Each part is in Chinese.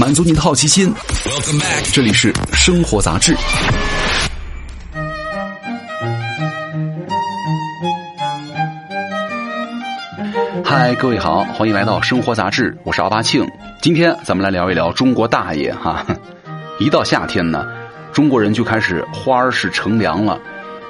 满足你的好奇心。这里是生活杂志。嗨，各位好，欢迎来到生活杂志，我是奥巴庆。今天咱们来聊一聊中国大爷哈。一到夏天呢，中国人就开始花儿是乘凉了。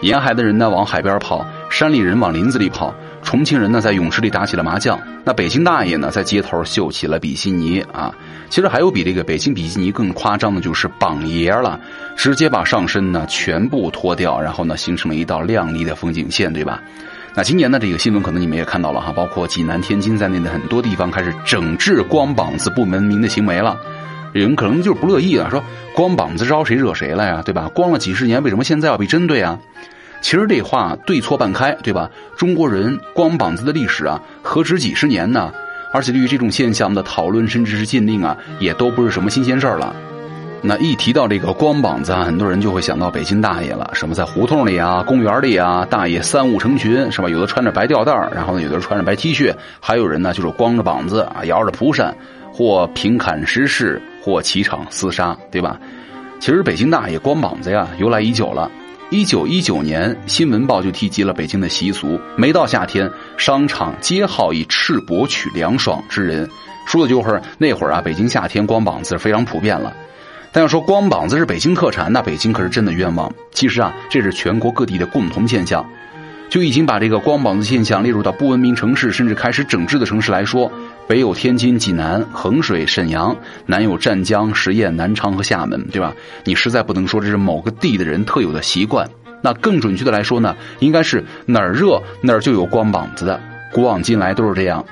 沿海的人呢往海边跑，山里人往林子里跑，重庆人呢在泳池里打起了麻将，那北京大爷呢在街头秀起了比基尼啊。其实还有比这个北京比基尼更夸张的，就是膀爷了，直接把上身呢全部脱掉，然后呢形成了一道亮丽的风景线，对吧？那今年呢，这个新闻可能你们也看到了哈，包括济南、天津在内的很多地方开始整治光膀子不文明的行为了。有人可能就是不乐意了，说光膀子招谁惹谁了呀，对吧？光了几十年，为什么现在要被针对啊？其实这话对错半开，对吧？中国人光膀子的历史啊，何止几十年呢？而且对于这种现象的讨论，甚至是禁令啊，也都不是什么新鲜事儿了。那一提到这个光膀子啊，很多人就会想到北京大爷了，什么在胡同里啊、公园里啊，大爷三五成群，是吧？有的穿着白吊带然后呢，有的穿着白 T 恤，还有人呢就是光着膀子啊，摇着蒲扇，或平砍石室，或起场厮杀，对吧？其实北京大爷光膀子呀，由来已久了。一九一九年，《新闻报》就提及了北京的习俗，每到夏天，商场皆好以赤膊取凉爽之人，说的就是那会儿啊，北京夏天光膀子非常普遍了。但要说光膀子是北京特产，那北京可是真的冤枉。其实啊，这是全国各地的共同现象。就已经把这个光膀子现象列入到不文明城市，甚至开始整治的城市来说，北有天津、济南、衡水、沈阳，南有湛江、十堰、南昌和厦门，对吧？你实在不能说这是某个地的人特有的习惯。那更准确的来说呢，应该是哪儿热哪儿就有光膀子的，古往今来都是这样。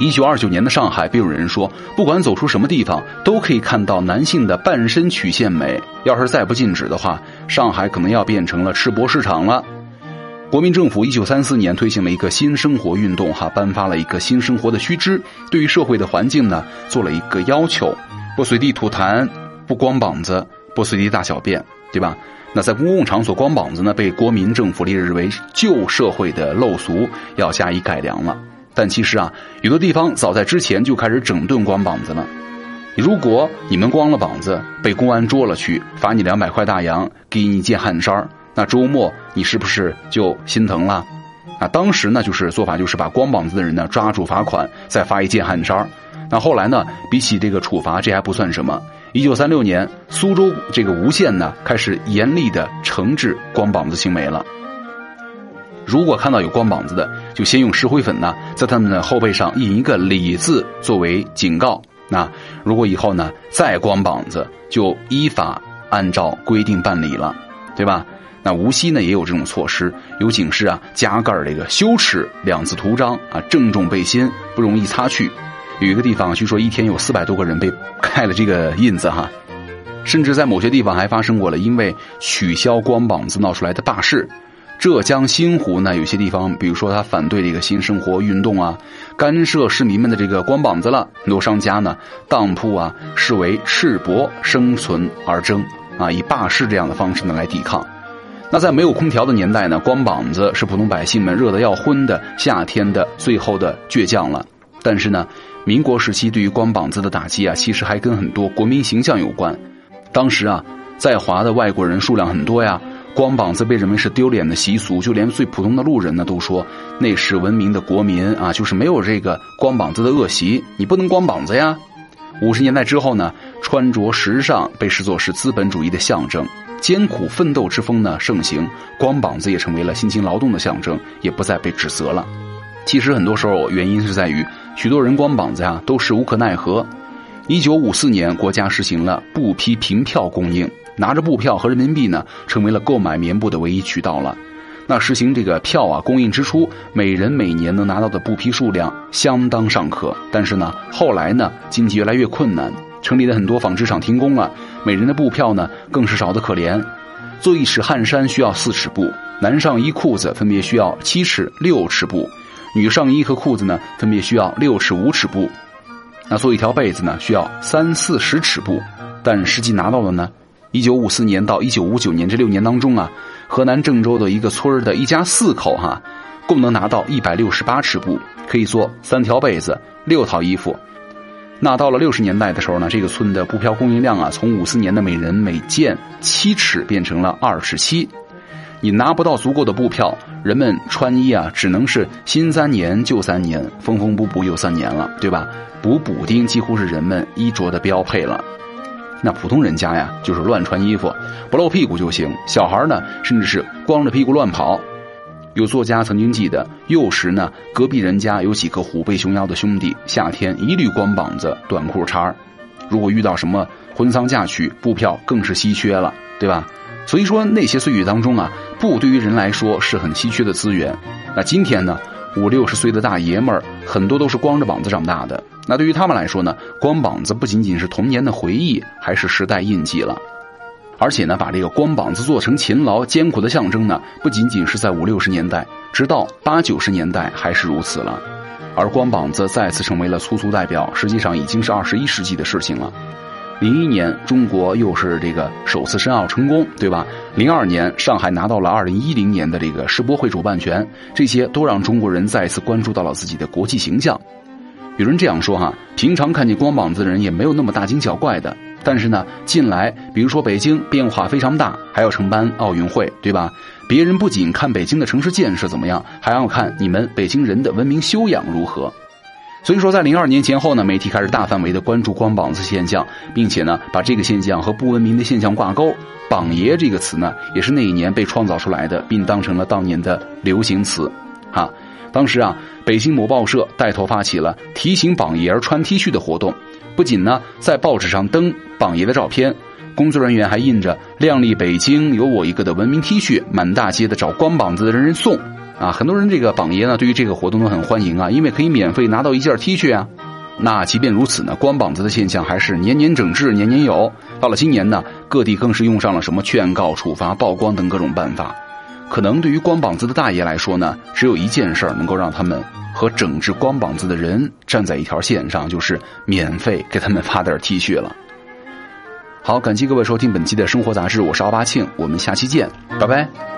一九二九年的上海，便有人说，不管走出什么地方，都可以看到男性的半身曲线美。要是再不禁止的话，上海可能要变成了赤膊市场了。国民政府一九三四年推行了一个新生活运动，哈，颁发了一个新生活的须知，对于社会的环境呢，做了一个要求：不随地吐痰，不光膀子，不随地大小便，对吧？那在公共场所光膀子呢，被国民政府列日为旧社会的陋俗，要加以改良了。但其实啊，有的地方早在之前就开始整顿光膀子了。如果你们光了膀子被公安捉了去，罚你两百块大洋，给你一件汗衫那周末你是不是就心疼了？啊，当时呢就是做法就是把光膀子的人呢抓住罚款，再发一件汗衫那后来呢，比起这个处罚，这还不算什么。一九三六年，苏州这个吴县呢开始严厉的惩治光膀子行为了。如果看到有光膀子的，就先用石灰粉呢，在他们的后背上印一个“李”字作为警告。那如果以后呢再光膀子，就依法按照规定办理了，对吧？那无锡呢也有这种措施，有警示啊，加盖这个“羞耻”两字图章啊，郑重背心，不容易擦去。有一个地方据说一天有四百多个人被盖了这个印子哈，甚至在某些地方还发生过了因为取消光膀子闹出来的大事。浙江新湖呢，有些地方，比如说他反对这个新生活运动啊，干涉市民们的这个光膀子了，很多商家呢，当铺啊，视为赤膊生存而争啊，以罢市这样的方式呢来抵抗。那在没有空调的年代呢，光膀子是普通百姓们热得要昏的夏天的最后的倔强了。但是呢，民国时期对于光膀子的打击啊，其实还跟很多国民形象有关。当时啊，在华的外国人数量很多呀。光膀子被认为是丢脸的习俗，就连最普通的路人呢都说那是文明的国民啊，就是没有这个光膀子的恶习，你不能光膀子呀。五十年代之后呢，穿着时尚被视作是资本主义的象征，艰苦奋斗之风呢盛行，光膀子也成为了辛勤劳动的象征，也不再被指责了。其实很多时候原因是在于许多人光膀子呀都是无可奈何。一九五四年，国家实行了布匹凭票供应。拿着布票和人民币呢，成为了购买棉布的唯一渠道了。那实行这个票啊，供应之初，每人每年能拿到的布匹数量相当尚可。但是呢，后来呢，经济越来越困难，城里的很多纺织厂停工了，每人的布票呢，更是少得可怜。做一尺汗衫需要四尺布，男上衣裤子分别需要七尺六尺布，女上衣和裤子呢，分别需要六尺五尺布。那做一条被子呢，需要三四十尺布，但实际拿到的呢？一九五四年到一九五九年这六年当中啊，河南郑州的一个村儿的一家四口哈，共能拿到一百六十八尺布，可以做三条被子、六套衣服。那到了六十年代的时候呢，这个村的布票供应量啊，从五四年的每人每件七尺变成了二尺七。你拿不到足够的布票，人们穿衣啊，只能是新三年旧三年，缝缝补补又三年了，对吧？补补丁几乎是人们衣着的标配了。那普通人家呀，就是乱穿衣服，不露屁股就行。小孩呢，甚至是光着屁股乱跑。有作家曾经记得，幼时呢，隔壁人家有几个虎背熊腰的兄弟，夏天一律光膀子、短裤衩如果遇到什么婚丧嫁娶，布票更是稀缺了，对吧？所以说，那些岁月当中啊，布对于人来说是很稀缺的资源。那今天呢，五六十岁的大爷们儿很多都是光着膀子长大的。那对于他们来说呢，光膀子不仅仅是童年的回忆，还是时代印记了。而且呢，把这个光膀子做成勤劳艰苦的象征呢，不仅仅是在五六十年代，直到八九十年代还是如此了。而光膀子再次成为了粗俗代表，实际上已经是二十一世纪的事情了。零一年，中国又是这个首次申奥成功，对吧？零二年，上海拿到了二零一零年的这个世博会主办权，这些都让中国人再次关注到了自己的国际形象。有人这样说哈，平常看见光膀子的人也没有那么大惊小怪的，但是呢，近来比如说北京变化非常大，还要承办奥运会，对吧？别人不仅看北京的城市建设怎么样，还要看你们北京人的文明修养如何。所以说，在零二年前后呢，媒体开始大范围的关注光膀子现象，并且呢，把这个现象和不文明的现象挂钩。榜爷这个词呢，也是那一年被创造出来的，并当成了当年的流行词。哈，当时啊，北京某报社带头发起了提醒榜爷儿穿 T 恤的活动，不仅呢在报纸上登榜爷的照片，工作人员还印着“靓丽北京有我一个”的文明 T 恤，满大街的找光膀子的人人送。啊，很多人这个榜爷呢，对于这个活动都很欢迎啊，因为可以免费拿到一件 T 恤啊。那即便如此呢，光膀子的现象还是年年整治，年年有。到了今年呢，各地更是用上了什么劝告、处罚、曝光等各种办法。可能对于光膀子的大爷来说呢，只有一件事能够让他们和整治光膀子的人站在一条线上，就是免费给他们发点 T 恤了。好，感谢各位收听本期的生活杂志，我是奥巴庆，我们下期见，拜拜。